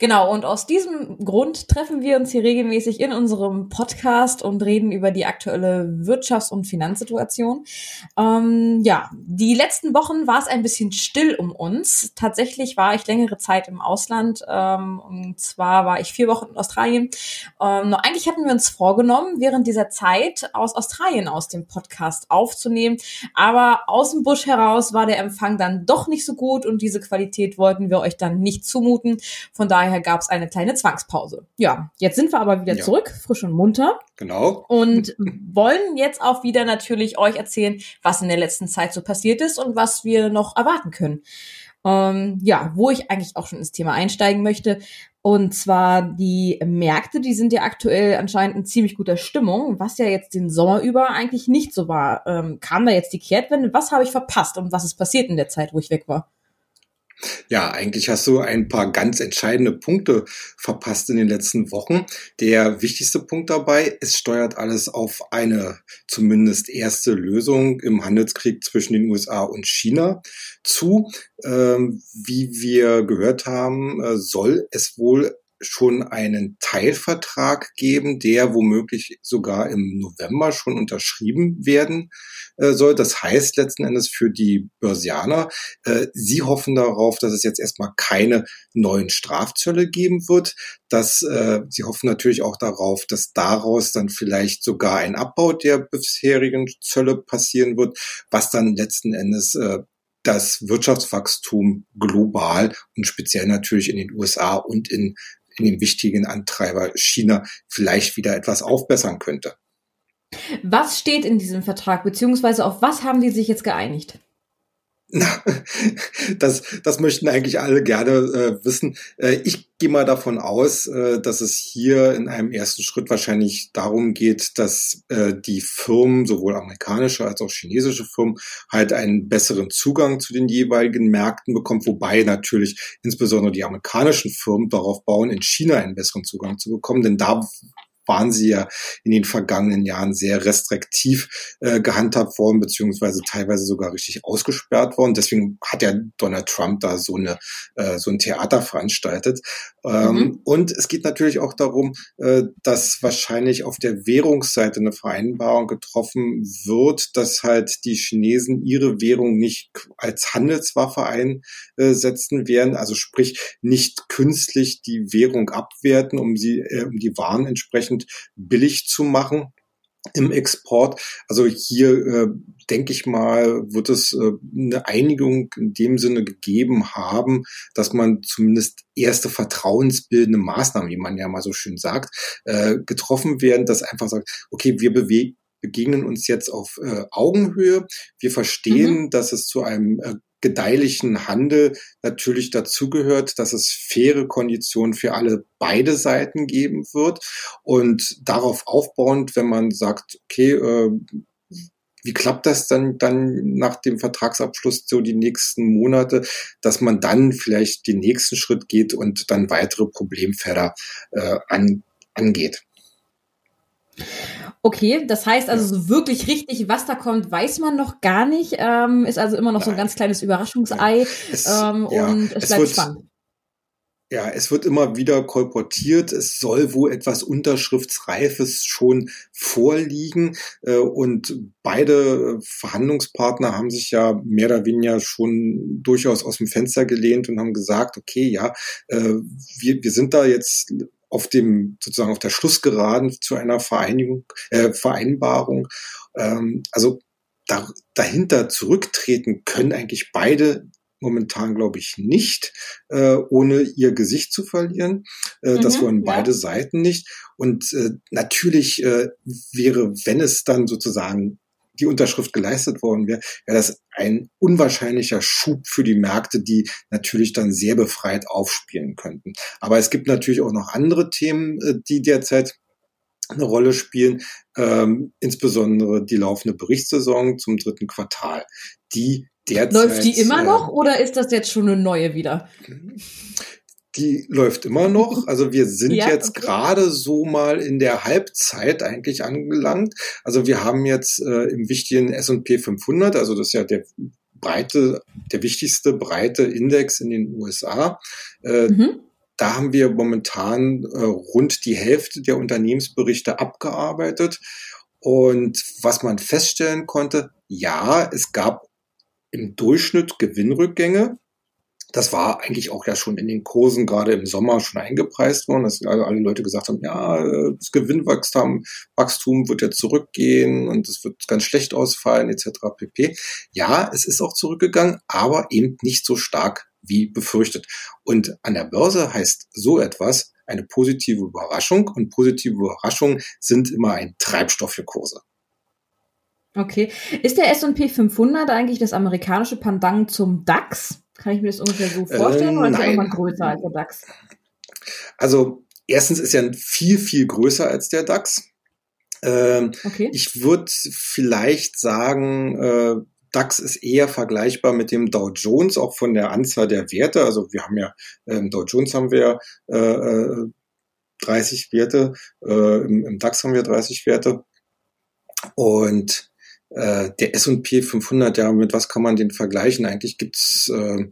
Genau, und aus diesem Grund treffen wir uns hier regelmäßig in unserem Podcast und reden über die aktuelle Wirtschafts- und Finanzsituation. Ähm, ja, die letzten Wochen war es ein bisschen still um uns. Tatsächlich war ich längere Zeit im Ausland. Ähm, und zwar war ich vier Wochen in Australien. Ähm, eigentlich hatten wir uns vorgenommen, während dieser Zeit aus Australien aus dem Podcast aufzunehmen. Aber aus dem Busch heraus war der Empfang dann doch nicht so gut und diese Qualität wollten wir euch dann nicht zumuten. Von daher daher gab es eine kleine Zwangspause. Ja, jetzt sind wir aber wieder ja. zurück, frisch und munter. Genau. Und wollen jetzt auch wieder natürlich euch erzählen, was in der letzten Zeit so passiert ist und was wir noch erwarten können. Ähm, ja, wo ich eigentlich auch schon ins Thema einsteigen möchte. Und zwar die Märkte, die sind ja aktuell anscheinend in ziemlich guter Stimmung, was ja jetzt den Sommer über eigentlich nicht so war. Ähm, kam da jetzt die Kehrtwende? Was habe ich verpasst und was ist passiert in der Zeit, wo ich weg war? Ja, eigentlich hast du ein paar ganz entscheidende Punkte verpasst in den letzten Wochen. Der wichtigste Punkt dabei, es steuert alles auf eine zumindest erste Lösung im Handelskrieg zwischen den USA und China zu. Ähm, wie wir gehört haben, äh, soll es wohl schon einen Teilvertrag geben, der womöglich sogar im November schon unterschrieben werden äh, soll. Das heißt letzten Endes für die Börsianer, äh, sie hoffen darauf, dass es jetzt erstmal keine neuen Strafzölle geben wird. Dass, äh, sie hoffen natürlich auch darauf, dass daraus dann vielleicht sogar ein Abbau der bisherigen Zölle passieren wird, was dann letzten Endes äh, das Wirtschaftswachstum global und speziell natürlich in den USA und in in wichtigen Antreiber China vielleicht wieder etwas aufbessern könnte. Was steht in diesem Vertrag, beziehungsweise auf was haben die sich jetzt geeinigt? Na, das, das möchten eigentlich alle gerne äh, wissen. Äh, ich gehe mal davon aus, äh, dass es hier in einem ersten Schritt wahrscheinlich darum geht, dass äh, die Firmen, sowohl amerikanische als auch chinesische Firmen, halt einen besseren Zugang zu den jeweiligen Märkten bekommen, wobei natürlich insbesondere die amerikanischen Firmen darauf bauen, in China einen besseren Zugang zu bekommen, denn da waren sie ja in den vergangenen Jahren sehr restriktiv äh, gehandhabt worden, beziehungsweise teilweise sogar richtig ausgesperrt worden. Deswegen hat ja Donald Trump da so eine äh, so ein Theater veranstaltet. Ähm, mhm. Und es geht natürlich auch darum, äh, dass wahrscheinlich auf der Währungsseite eine Vereinbarung getroffen wird, dass halt die Chinesen ihre Währung nicht als Handelswaffe einsetzen werden, also sprich nicht künstlich die Währung abwerten, um sie, äh, um die Waren entsprechend entsprechend billig zu machen im Export. Also hier äh, denke ich mal, wird es äh, eine Einigung in dem Sinne gegeben haben, dass man zumindest erste vertrauensbildende Maßnahmen, wie man ja mal so schön sagt, äh, getroffen werden, dass einfach sagt, okay, wir bewegen begegnen uns jetzt auf äh, Augenhöhe. Wir verstehen, mhm. dass es zu einem äh, gedeihlichen Handel natürlich dazugehört, dass es faire Konditionen für alle beide Seiten geben wird und darauf aufbauend, wenn man sagt, okay, äh, wie klappt das dann, dann nach dem Vertragsabschluss so die nächsten Monate, dass man dann vielleicht den nächsten Schritt geht und dann weitere Problemfelder äh, an, angeht. Okay, das heißt also so wirklich richtig, was da kommt, weiß man noch gar nicht. Ähm, ist also immer noch Nein. so ein ganz kleines Überraschungsei es, ähm, ja, und es, es bleibt wird, spannend. Ja, es wird immer wieder kolportiert, es soll wohl etwas Unterschriftsreifes schon vorliegen. Äh, und beide Verhandlungspartner haben sich ja mehr oder weniger schon durchaus aus dem Fenster gelehnt und haben gesagt, okay, ja, äh, wir, wir sind da jetzt auf dem sozusagen auf der Schlussgeraden zu einer Vereinigung, äh, Vereinbarung. Ähm, also da, dahinter zurücktreten können eigentlich beide momentan, glaube ich, nicht, äh, ohne ihr Gesicht zu verlieren. Äh, mhm, das wollen beide ja. Seiten nicht. Und äh, natürlich äh, wäre, wenn es dann sozusagen die Unterschrift geleistet worden wäre, wäre das ein unwahrscheinlicher Schub für die Märkte, die natürlich dann sehr befreit aufspielen könnten. Aber es gibt natürlich auch noch andere Themen, äh, die derzeit eine Rolle spielen, ähm, insbesondere die laufende Berichtssaison zum dritten Quartal. Die derzeit, Läuft die immer äh, noch oder ist das jetzt schon eine neue wieder? Die läuft immer noch. Also wir sind ja, jetzt okay. gerade so mal in der Halbzeit eigentlich angelangt. Also wir haben jetzt äh, im wichtigen S&P 500, also das ist ja der breite, der wichtigste breite Index in den USA. Äh, mhm. Da haben wir momentan äh, rund die Hälfte der Unternehmensberichte abgearbeitet. Und was man feststellen konnte, ja, es gab im Durchschnitt Gewinnrückgänge. Das war eigentlich auch ja schon in den Kursen gerade im Sommer schon eingepreist worden, dass alle Leute gesagt haben, ja, das Gewinnwachstum Wachstum wird ja zurückgehen und es wird ganz schlecht ausfallen etc. pp. Ja, es ist auch zurückgegangen, aber eben nicht so stark wie befürchtet. Und an der Börse heißt so etwas eine positive Überraschung und positive Überraschungen sind immer ein Treibstoff für Kurse. Okay. Ist der S&P 500 eigentlich das amerikanische Pendant zum DAX? Kann ich mir das ungefähr so vorstellen äh, oder ist er nochmal größer als der DAX? Also erstens ist er viel, viel größer als der DAX. Ähm, okay. Ich würde vielleicht sagen, äh, DAX ist eher vergleichbar mit dem Dow Jones, auch von der Anzahl der Werte. Also wir haben ja, im Dow Jones haben wir äh, 30 äh, Werte, äh, im, im DAX haben wir 30 Werte. Und äh, der S&P 500, ja, mit was kann man den vergleichen? Eigentlich gibt's äh,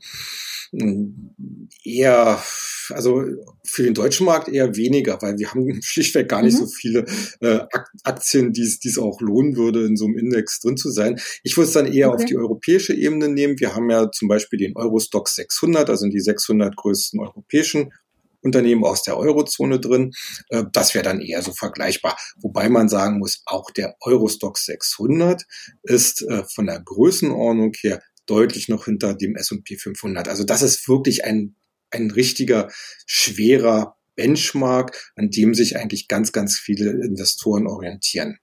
eher, also für den deutschen Markt eher weniger, weil wir haben schlichtweg gar nicht mhm. so viele äh, Aktien, die es auch lohnen würde, in so einem Index drin zu sein. Ich würde es dann eher okay. auf die europäische Ebene nehmen. Wir haben ja zum Beispiel den Eurostock 600, also die 600 größten europäischen Unternehmen aus der Eurozone drin. Äh, das wäre dann eher so vergleichbar. Wobei man sagen muss, auch der Eurostock 600 ist äh, von der Größenordnung her deutlich noch hinter dem S&P 500. Also das ist wirklich ein, ein richtiger, schwerer Benchmark, an dem sich eigentlich ganz, ganz viele Investoren orientieren.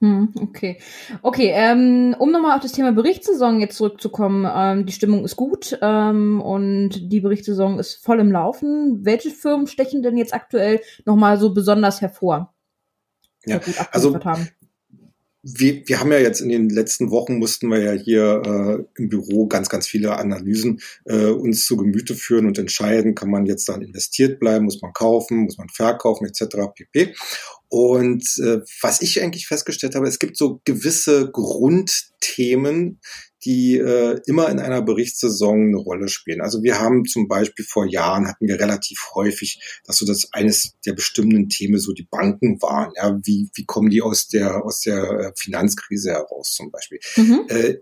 Hm, okay. Okay, ähm, um nochmal auf das Thema Berichtssaison jetzt zurückzukommen, ähm, die Stimmung ist gut ähm, und die Berichtssaison ist voll im Laufen. Welche Firmen stechen denn jetzt aktuell nochmal so besonders hervor? Ja, also haben? wir, wir haben ja jetzt in den letzten Wochen mussten wir ja hier äh, im Büro ganz, ganz viele Analysen äh, uns zu Gemüte führen und entscheiden, kann man jetzt dann investiert bleiben, muss man kaufen, muss man verkaufen etc. pp. Und äh, was ich eigentlich festgestellt habe, es gibt so gewisse Grundthemen, die äh, immer in einer Berichtssaison eine Rolle spielen. Also wir haben zum Beispiel vor Jahren hatten wir relativ häufig, dass so das eines der bestimmten Themen so die Banken waren. Ja, wie wie kommen die aus der aus der äh, Finanzkrise heraus zum Beispiel? Mhm. Äh,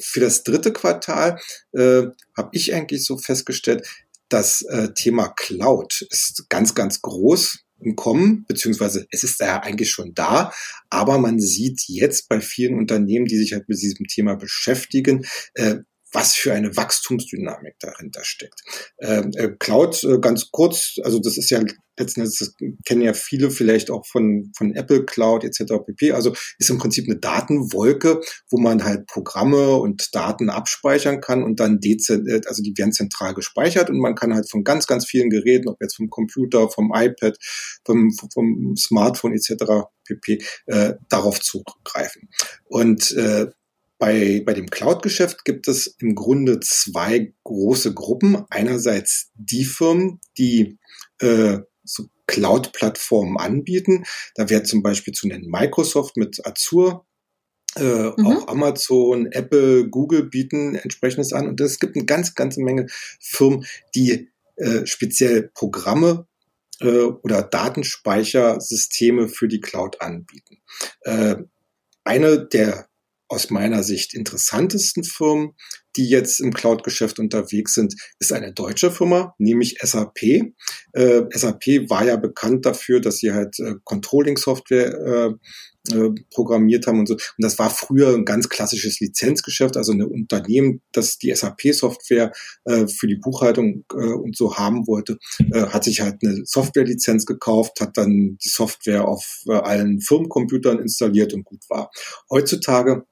für das dritte Quartal äh, habe ich eigentlich so festgestellt, das äh, Thema Cloud ist ganz ganz groß im Kommen, beziehungsweise es ist ja eigentlich schon da, aber man sieht jetzt bei vielen Unternehmen, die sich halt mit diesem Thema beschäftigen, äh, was für eine Wachstumsdynamik dahinter steckt. Ähm, äh, Cloud, äh, ganz kurz, also das ist ja letzten Endes, das kennen ja viele vielleicht auch von, von Apple Cloud etc. pp. Also ist im Prinzip eine Datenwolke, wo man halt Programme und Daten abspeichern kann und dann dezent, also die werden zentral gespeichert und man kann halt von ganz, ganz vielen Geräten, ob jetzt vom Computer, vom iPad, vom, vom Smartphone etc. pp. Äh, darauf zugreifen. Und äh, bei, bei dem Cloud-Geschäft gibt es im Grunde zwei große Gruppen. Einerseits die Firmen, die äh, so Cloud-Plattformen anbieten. Da wäre zum Beispiel zu nennen Microsoft mit Azure, äh, mhm. Auch Amazon, Apple, Google bieten entsprechendes an. Und es gibt eine ganz, ganze Menge Firmen, die äh, speziell Programme äh, oder Datenspeichersysteme für die Cloud anbieten. Äh, eine der aus meiner Sicht interessantesten Firmen, die jetzt im Cloud-Geschäft unterwegs sind, ist eine deutsche Firma, nämlich SAP. Äh, SAP war ja bekannt dafür, dass sie halt äh, Controlling-Software äh, äh, programmiert haben und so. Und das war früher ein ganz klassisches Lizenzgeschäft, also ein Unternehmen, das die SAP-Software äh, für die Buchhaltung äh, und so haben wollte, hat sich halt eine Software-Lizenz gekauft, hat dann die Software auf allen Firmencomputern installiert und gut war. Heutzutage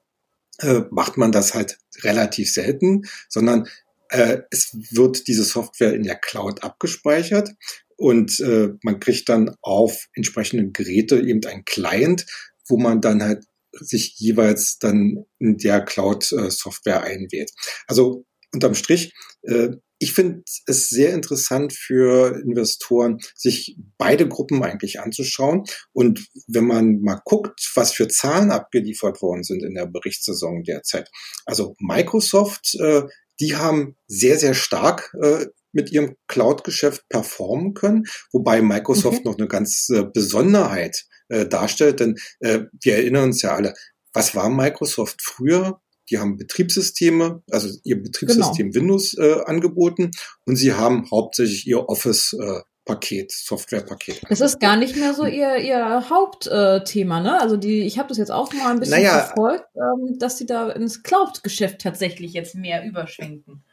äh, macht man das halt relativ selten, sondern äh, es wird diese Software in der Cloud abgespeichert und äh, man kriegt dann auf entsprechenden Geräte eben ein Client, wo man dann halt sich jeweils dann in der Cloud-Software äh, einwählt. Also unterm Strich, äh, ich finde es sehr interessant für Investoren, sich beide Gruppen eigentlich anzuschauen. Und wenn man mal guckt, was für Zahlen abgeliefert worden sind in der Berichtssaison derzeit. Also Microsoft, äh, die haben sehr, sehr stark äh, mit ihrem Cloud-Geschäft performen können, wobei Microsoft okay. noch eine ganz äh, Besonderheit darstellt, denn wir erinnern uns ja alle, was war Microsoft früher? Die haben Betriebssysteme, also ihr Betriebssystem genau. Windows äh, angeboten und sie haben hauptsächlich ihr Office äh, Paket, Softwarepaket. Das ist gar nicht mehr so ihr, ihr Hauptthema, ne? Also die, ich habe das jetzt auch mal ein bisschen naja, verfolgt, ähm, dass sie da ins Cloud-Geschäft tatsächlich jetzt mehr überschwenken.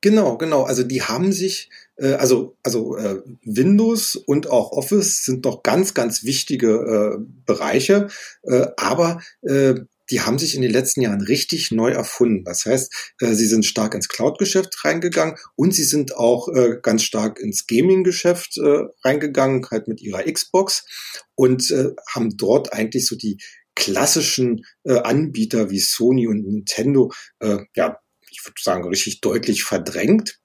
Genau, genau. Also die haben sich, äh, also also äh, Windows und auch Office sind noch ganz, ganz wichtige äh, Bereiche, äh, aber äh, die haben sich in den letzten Jahren richtig neu erfunden. Das heißt, äh, sie sind stark ins Cloud-Geschäft reingegangen und sie sind auch äh, ganz stark ins Gaming-Geschäft äh, reingegangen, halt mit ihrer Xbox und äh, haben dort eigentlich so die klassischen äh, Anbieter wie Sony und Nintendo äh, ja ich würde sagen, richtig deutlich verdrängt.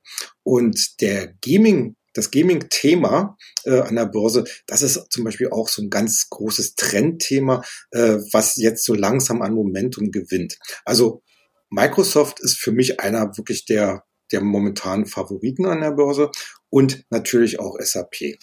Und der Gaming das Gaming-Thema äh, an der Börse, das ist zum Beispiel auch so ein ganz großes Trendthema, äh, was jetzt so langsam an Momentum gewinnt. Also Microsoft ist für mich einer wirklich der, der momentanen Favoriten an der Börse und natürlich auch SAP.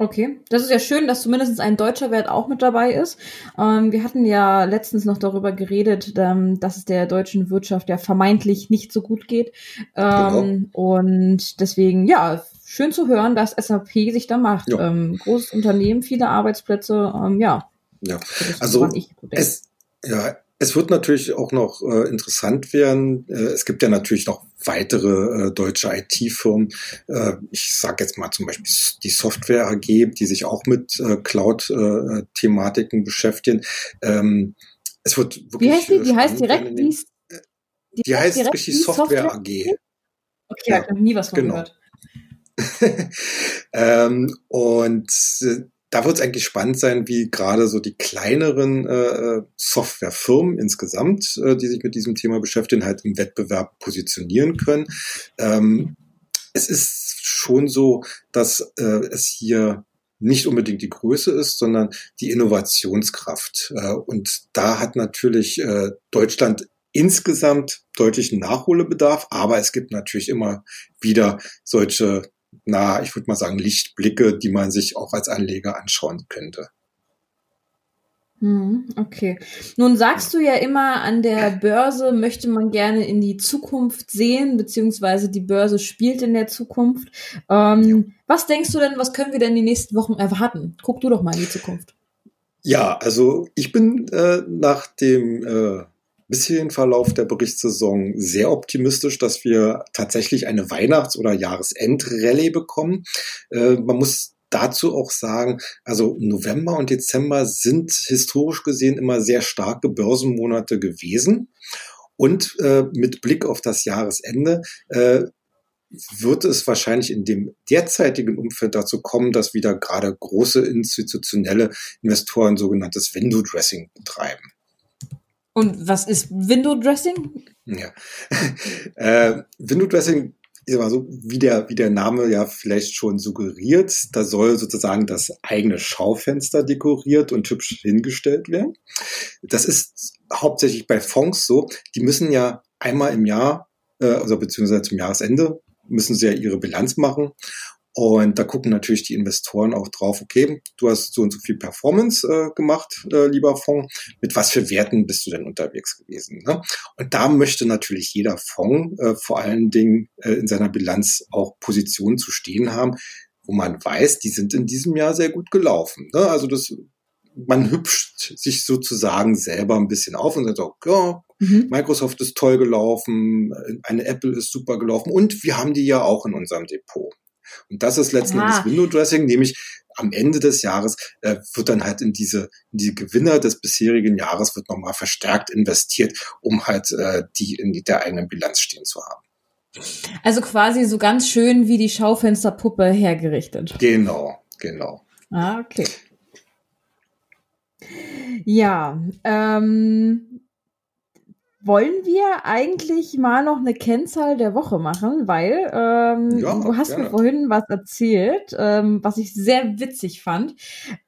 Okay, das ist ja schön, dass zumindest ein deutscher Wert auch mit dabei ist. Ähm, wir hatten ja letztens noch darüber geredet, ähm, dass es der deutschen Wirtschaft ja vermeintlich nicht so gut geht. Ähm, genau. Und deswegen, ja, schön zu hören, dass SAP sich da macht. Ja. Ähm, großes Unternehmen, viele Arbeitsplätze, ähm, ja. Ja, also es, ja, es wird natürlich auch noch äh, interessant werden. Äh, es gibt ja natürlich noch weitere äh, deutsche IT-Firmen. Äh, ich sage jetzt mal zum Beispiel die Software AG, die sich auch mit äh, Cloud-Thematiken beschäftigen. Ähm, es wird wirklich. Wie heißt die? Die heißt direkt die, die, die heißt wirklich die Software, Software AG. Okay, ja, ich habe nie was von genau. gehört. ähm, und äh, da wird es eigentlich spannend sein, wie gerade so die kleineren äh, Softwarefirmen insgesamt, äh, die sich mit diesem Thema beschäftigen, halt im Wettbewerb positionieren können. Ähm, es ist schon so, dass äh, es hier nicht unbedingt die Größe ist, sondern die Innovationskraft. Äh, und da hat natürlich äh, Deutschland insgesamt deutlichen Nachholbedarf, aber es gibt natürlich immer wieder solche na, ich würde mal sagen, Lichtblicke, die man sich auch als Anleger anschauen könnte. Hm, okay. Nun sagst du ja immer, an der Börse möchte man gerne in die Zukunft sehen, beziehungsweise die Börse spielt in der Zukunft. Ähm, ja. Was denkst du denn, was können wir denn die nächsten Wochen erwarten? Guck du doch mal in die Zukunft. Ja, also ich bin äh, nach dem äh, bisherigen Verlauf der Berichtssaison sehr optimistisch, dass wir tatsächlich eine Weihnachts- oder Jahresendrallye bekommen. Äh, man muss dazu auch sagen, also November und Dezember sind historisch gesehen immer sehr starke Börsenmonate gewesen. Und äh, mit Blick auf das Jahresende äh, wird es wahrscheinlich in dem derzeitigen Umfeld dazu kommen, dass wieder gerade große institutionelle Investoren sogenanntes Window Dressing betreiben. Und was ist Window Dressing? Ja. äh, Window Dressing mal so, wie der, wie der Name ja vielleicht schon suggeriert, da soll sozusagen das eigene Schaufenster dekoriert und hübsch hingestellt werden. Das ist hauptsächlich bei Fonds so, die müssen ja einmal im Jahr, äh, also beziehungsweise zum Jahresende, müssen sie ja ihre Bilanz machen und da gucken natürlich die Investoren auch drauf, okay, du hast so und so viel Performance äh, gemacht, äh, lieber Fonds. Mit was für Werten bist du denn unterwegs gewesen? Ne? Und da möchte natürlich jeder Fonds äh, vor allen Dingen äh, in seiner Bilanz auch Positionen zu stehen haben, wo man weiß, die sind in diesem Jahr sehr gut gelaufen. Ne? Also das man hübscht sich sozusagen selber ein bisschen auf und sagt, oh, ja, mhm. Microsoft ist toll gelaufen, eine Apple ist super gelaufen und wir haben die ja auch in unserem Depot. Und das ist letzten Endes Window Dressing, nämlich am Ende des Jahres äh, wird dann halt in diese, in die Gewinner des bisherigen Jahres wird nochmal verstärkt investiert, um halt äh, die in der eigenen Bilanz stehen zu haben. Also quasi so ganz schön wie die Schaufensterpuppe hergerichtet. Genau, genau. Ah, okay. Ja, ähm, wollen wir eigentlich mal noch eine Kennzahl der Woche machen, weil ähm, ja, du hast gerne. mir vorhin was erzählt, ähm, was ich sehr witzig fand.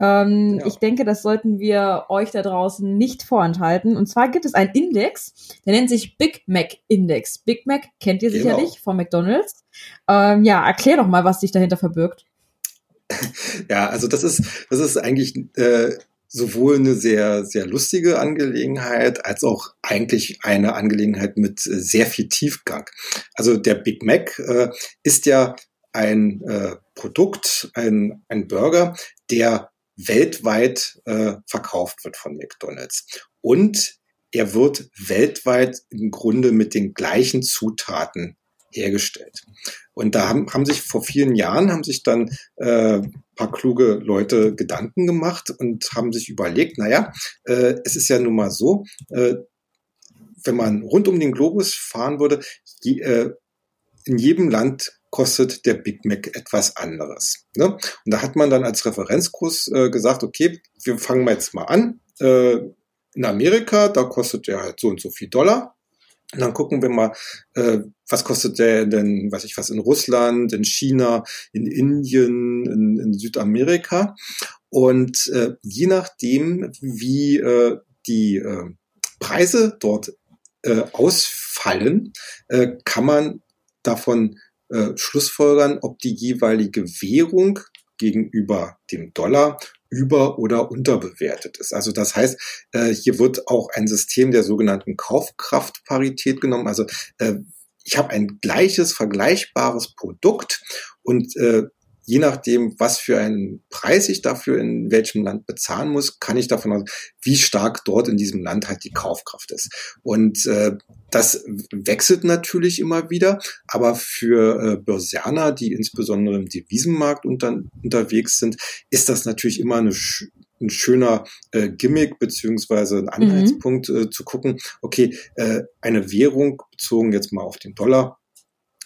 Ähm, ja. Ich denke, das sollten wir euch da draußen nicht vorenthalten. Und zwar gibt es einen Index, der nennt sich Big Mac Index. Big Mac kennt ihr genau. sicherlich von McDonald's. Ähm, ja, erklär doch mal, was sich dahinter verbirgt. Ja, also das ist das ist eigentlich äh, sowohl eine sehr, sehr lustige Angelegenheit als auch eigentlich eine Angelegenheit mit äh, sehr viel Tiefgang. Also der Big Mac äh, ist ja ein äh, Produkt, ein, ein Burger, der weltweit äh, verkauft wird von McDonald's. Und er wird weltweit im Grunde mit den gleichen Zutaten hergestellt. Und da haben, haben sich vor vielen Jahren haben sich dann äh, paar kluge Leute Gedanken gemacht und haben sich überlegt, naja, äh, es ist ja nun mal so, äh, wenn man rund um den Globus fahren würde, je, äh, in jedem Land kostet der Big Mac etwas anderes. Ne? Und da hat man dann als Referenzkurs äh, gesagt, okay, wir fangen mal jetzt mal an. Äh, in Amerika, da kostet der halt so und so viel Dollar. Und dann gucken wir mal, äh, was kostet der denn, weiß ich was, in Russland, in China, in Indien, in, in Südamerika. Und äh, je nachdem, wie äh, die äh, Preise dort äh, ausfallen, äh, kann man davon äh, schlussfolgern, ob die jeweilige Währung gegenüber dem Dollar über- oder unterbewertet ist. Also das heißt, äh, hier wird auch ein System der sogenannten Kaufkraftparität genommen. Also äh, ich habe ein gleiches, vergleichbares Produkt und äh, je nachdem, was für einen Preis ich dafür in welchem Land bezahlen muss, kann ich davon aus, wie stark dort in diesem Land halt die Kaufkraft ist. Und äh, das wechselt natürlich immer wieder, aber für äh, Börsianer, die insbesondere im Devisenmarkt unter, unterwegs sind, ist das natürlich immer eine ein schöner äh, Gimmick beziehungsweise ein Anhaltspunkt mhm. äh, zu gucken, okay, äh, eine Währung bezogen jetzt mal auf den Dollar,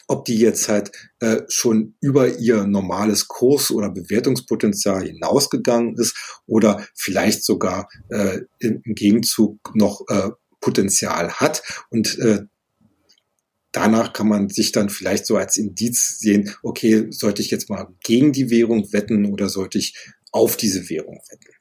ob die jetzt halt äh, schon über ihr normales Kurs- oder Bewertungspotenzial hinausgegangen ist oder vielleicht sogar äh, im, Gegenzug noch äh, Potenzial hat und äh, danach kann man sich dann vielleicht so als Indiz sehen, okay, sollte ich jetzt mal gegen die Währung wetten oder sollte ich auf diese Währung wetten?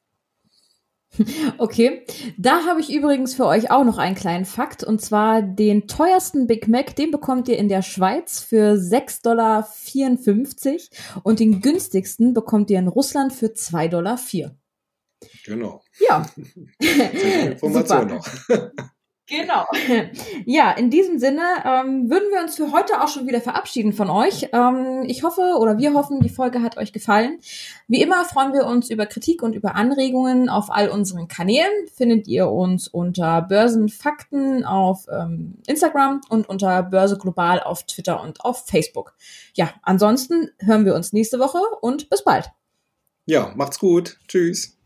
Okay, da habe ich übrigens für euch auch noch einen kleinen Fakt und zwar den teuersten Big Mac, den bekommt ihr in der Schweiz für 6,54 Dollar und den günstigsten bekommt ihr in Russland für 2,04 Dollar. Genau. Ja. Information noch. Genau. Ja, in diesem Sinne ähm, würden wir uns für heute auch schon wieder verabschieden von euch. Ähm, ich hoffe oder wir hoffen, die Folge hat euch gefallen. Wie immer freuen wir uns über Kritik und über Anregungen auf all unseren Kanälen. Findet ihr uns unter Börsenfakten auf ähm, Instagram und unter Börse Global auf Twitter und auf Facebook. Ja, ansonsten hören wir uns nächste Woche und bis bald. Ja, macht's gut. Tschüss.